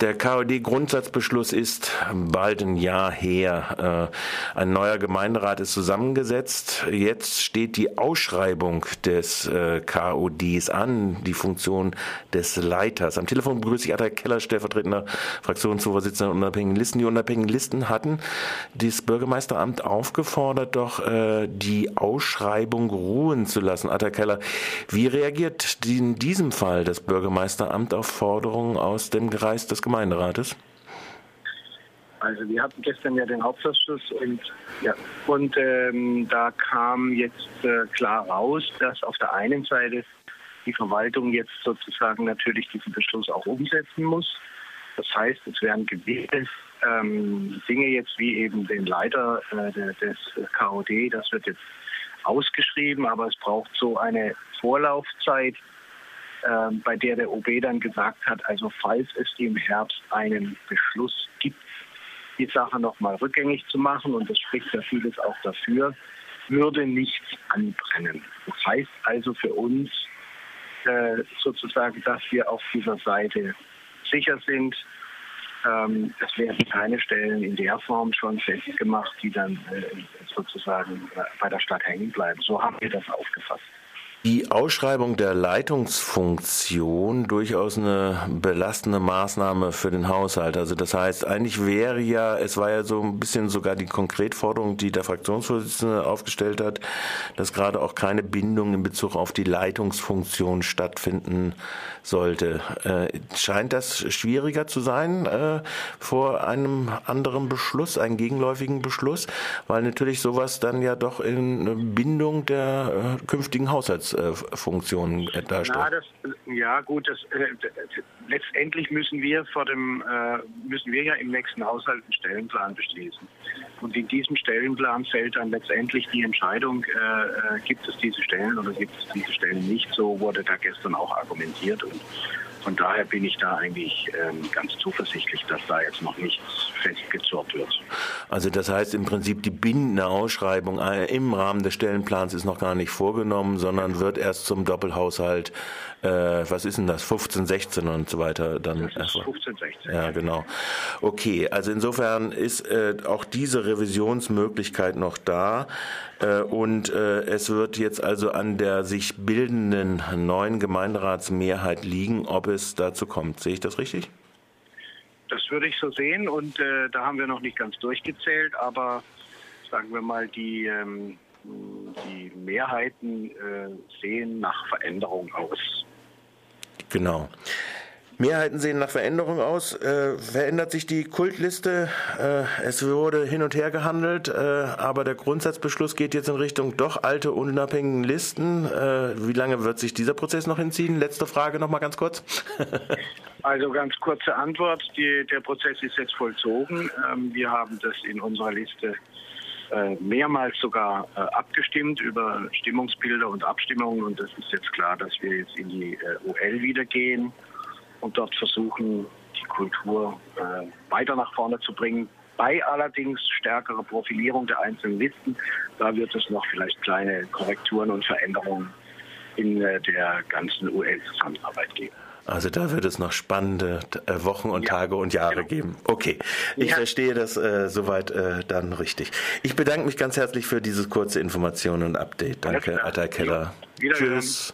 Der KOD-Grundsatzbeschluss ist bald ein Jahr her. Äh, ein neuer Gemeinderat ist zusammengesetzt. Jetzt steht die Ausschreibung des äh, KODs an, die Funktion des Leiters. Am Telefon begrüße ich Atta Keller, stellvertretender Fraktionsvorsitzender der unabhängigen Listen. Die unabhängigen Listen hatten das Bürgermeisteramt aufgefordert, doch äh, die Ausschreibung ruhen zu lassen. Atta Keller, wie reagiert in diesem Fall das Bürgermeisteramt auf Forderungen aus dem Kreis des Gemeinderates? Also wir hatten gestern ja den Hauptausschuss und, ja, und ähm, da kam jetzt äh, klar raus, dass auf der einen Seite die Verwaltung jetzt sozusagen natürlich diesen Beschluss auch umsetzen muss. Das heißt, es werden gewisse ähm, Dinge jetzt wie eben den Leiter äh, des KOD, das wird jetzt ausgeschrieben, aber es braucht so eine Vorlaufzeit, ähm, bei der der OB dann gesagt hat, also falls es im Herbst einen Beschluss gibt, die Sache nochmal rückgängig zu machen, und das spricht ja vieles auch dafür, würde nichts anbrennen. Das heißt also für uns äh, sozusagen, dass wir auf dieser Seite sicher sind. Ähm, es werden keine Stellen in der Form schon festgemacht, die dann äh, sozusagen äh, bei der Stadt hängen bleiben. So haben wir das aufgefasst die Ausschreibung der Leitungsfunktion durchaus eine belastende Maßnahme für den Haushalt. Also das heißt, eigentlich wäre ja, es war ja so ein bisschen sogar die Konkretforderung, die der Fraktionsvorsitzende aufgestellt hat, dass gerade auch keine Bindung in Bezug auf die Leitungsfunktion stattfinden sollte. Äh, scheint das schwieriger zu sein äh, vor einem anderen Beschluss, einem gegenläufigen Beschluss, weil natürlich sowas dann ja doch in Bindung der äh, künftigen Haushalts Funktionen darstellt. Na, das, ja, gut, das, äh, letztendlich müssen wir vor dem äh, müssen wir ja im nächsten Haushalt einen Stellenplan beschließen. Und in diesem Stellenplan fällt dann letztendlich die Entscheidung, äh, äh gibt es diese Stellen oder gibt es diese Stellen nicht. So wurde da gestern auch argumentiert und von daher bin ich da eigentlich ähm, ganz zuversichtlich, dass da jetzt noch nichts festgezurrt wird. Also das heißt im Prinzip die bindende Ausschreibung äh, im Rahmen des Stellenplans ist noch gar nicht vorgenommen, sondern wird erst zum Doppelhaushalt, äh, was ist denn das, 15, 16 und so weiter dann. Das ist 15, 16. Ja, genau. Okay, also insofern ist äh, auch diese Revisionsmöglichkeit noch da. Äh, und äh, es wird jetzt also an der sich bildenden neuen Gemeinderatsmehrheit liegen, ob es dazu kommt. Sehe ich das richtig? Das würde ich so sehen und äh, da haben wir noch nicht ganz durchgezählt, aber sagen wir mal, die, ähm, die Mehrheiten äh, sehen nach Veränderung aus. Genau. Mehrheiten sehen nach Veränderung aus. Äh, verändert sich die Kultliste? Äh, es wurde hin und her gehandelt, äh, aber der Grundsatzbeschluss geht jetzt in Richtung doch alte unabhängigen Listen. Äh, wie lange wird sich dieser Prozess noch hinziehen? Letzte Frage noch mal ganz kurz. also ganz kurze Antwort. Die, der Prozess ist jetzt vollzogen. Ähm, wir haben das in unserer Liste äh, mehrmals sogar äh, abgestimmt über Stimmungsbilder und Abstimmungen und es ist jetzt klar, dass wir jetzt in die UL wieder gehen und dort versuchen, die Kultur äh, weiter nach vorne zu bringen. Bei allerdings stärkerer Profilierung der einzelnen Listen, da wird es noch vielleicht kleine Korrekturen und Veränderungen in äh, der ganzen UL-Zusammenarbeit geben. Also da wird es noch spannende äh, Wochen und ja, Tage und Jahre genau. geben. Okay, ich ja. verstehe das äh, soweit äh, dann richtig. Ich bedanke mich ganz herzlich für diese kurze Information und Update. Danke, Atta Keller. Tschüss.